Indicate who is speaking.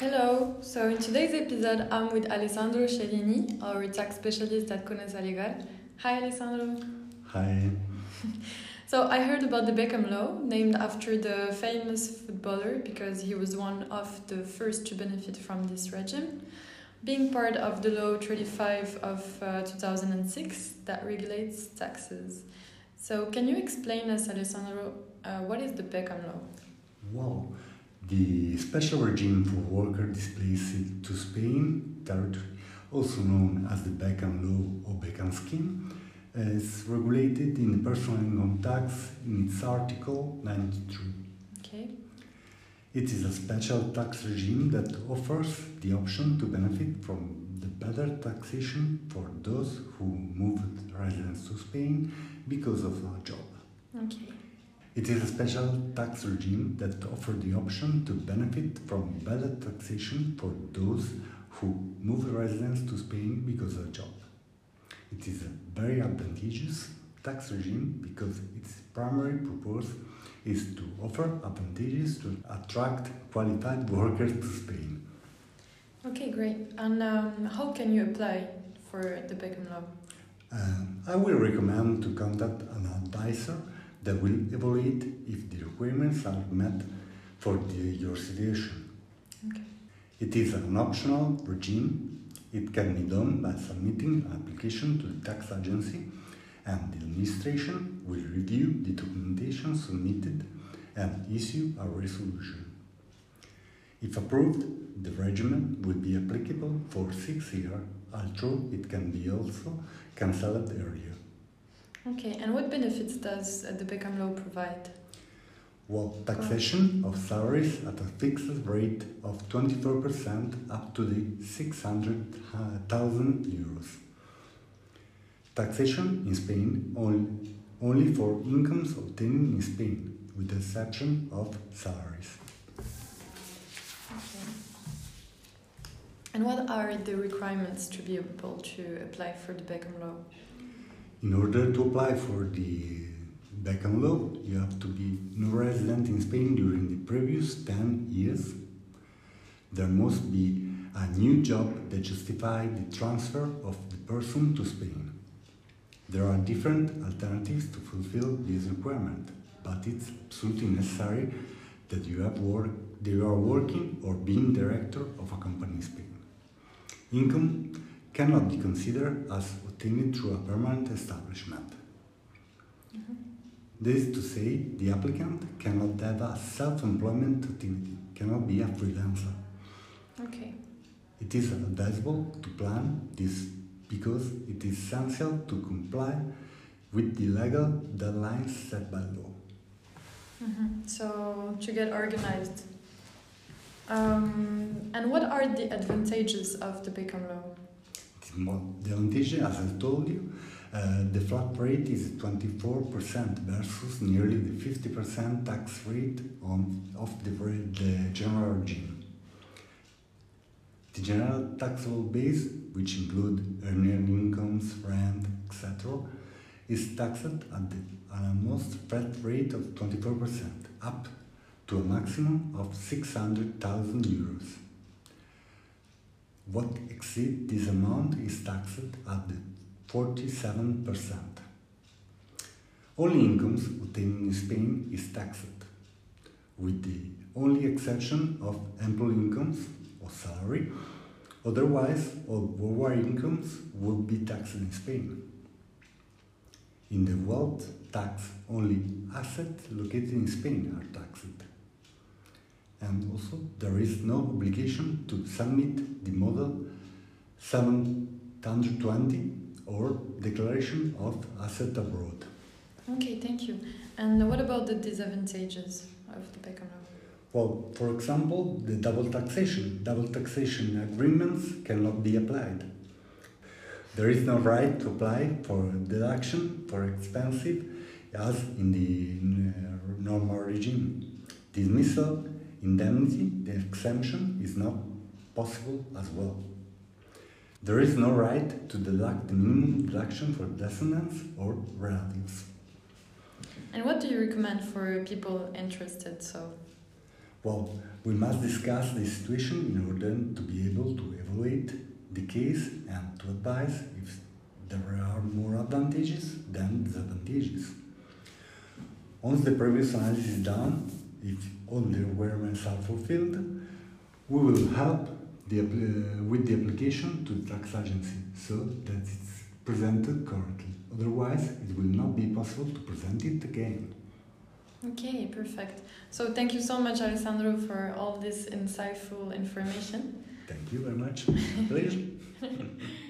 Speaker 1: Hello. So in today's episode, I'm with Alessandro Cellini, our tax specialist at Conesa Legal. Hi, Alessandro.
Speaker 2: Hi.
Speaker 1: So I heard about the Beckham Law, named after the famous footballer because he was one of the first to benefit from this regime, being part of the Law 35 of uh, 2006 that regulates taxes. So can you explain us, Alessandro, uh, what is the Beckham Law?
Speaker 2: Well, the special regime for worker displaced to Spain territory, also known as the Beckham Law or Beckham Scheme, is regulated in the personal income tax in its Article 93.
Speaker 1: Okay.
Speaker 2: It is a special tax regime that offers the option to benefit from the better taxation for those who moved residence to Spain because of a job.
Speaker 1: Okay.
Speaker 2: It is a special tax regime that offers the option to benefit from better taxation for those who move residence to Spain because of a job. It is a very advantageous tax regime because its primary purpose is to offer advantages to attract qualified workers to Spain.
Speaker 1: Okay, great. And um, how can you apply for the Beckham Law?
Speaker 2: Um, I will recommend to contact an advisor that will evaluate if the requirements are met for the, your situation.
Speaker 1: Okay.
Speaker 2: It is an optional regime. It can be done by submitting an application to the tax agency, and the administration will review the documentation submitted and issue a resolution. If approved, the regime will be applicable for six years, although it can be also cancelled earlier.
Speaker 1: Okay, and what benefits does uh, the Beckham Law provide?
Speaker 2: Well, taxation of salaries at a fixed rate of 24% up to the 600,000 euros. Taxation in Spain only, only for incomes obtained in Spain, with the exception of salaries.
Speaker 1: Okay. And what are the requirements to be able to apply for the Beckham Law?
Speaker 2: In order to apply for the Beckham Law, you have to be no resident in Spain during the previous 10 years. There must be a new job that justifies the transfer of the person to Spain. There are different alternatives to fulfill this requirement, but it's absolutely necessary that you have work, that you are working or being director of a company in Spain. Income cannot be considered as obtained through a permanent establishment.
Speaker 1: Mhm.
Speaker 2: This is to say, the applicant cannot have a self-employment activity, cannot be a freelancer.
Speaker 1: Okay.
Speaker 2: It is advisable to plan this because it is essential to comply with the legal deadlines set by law.
Speaker 1: hmm So to get organized. Um, and what are the advantages of the Beckham Law?
Speaker 2: The mo- the as I told you, uh, the flat rate is 24% versus nearly the 50% tax rate on, of the, the general regime. The general taxable base, which include earned incomes, rent, etc., is taxed at the almost flat rate of 24%, up to a maximum of 600,000 euros. What exceeds this amount is taxed at 47%. All incomes obtained in Spain is taxed, with the only exception of employee incomes or salary. Otherwise, all worldwide incomes would be taxed in Spain. In the wealth tax, only assets located in Spain are taxed. And also, there is no obligation to submit the model 720 or declaration of asset abroad.
Speaker 1: Okay, thank you. And what about the disadvantages of the Beckham Law?
Speaker 2: Well, for example, the double taxation. Double taxation agreements cannot be applied. There is no right to apply for deduction for expensive as in the uh, normal regime. Dismissal, indemnity, the exemption is not possible as well. There is no right to deduct the minimum deduction for descendants or relatives.
Speaker 1: And what do you recommend for people interested? So,
Speaker 2: Well, we must discuss the situation in order to be able to evaluate the case and to advise if there are more advantages than disadvantages. Once the previous analysis is done, if all the requirements are fulfilled, we will help the, uh, with the application to the tax agency so that it's presented correctly. Otherwise, it will not be possible to present it again.
Speaker 1: Okay, perfect. So thank you so much, Alessandro, for all this insightful information.
Speaker 2: Thank you very much. Pleasure.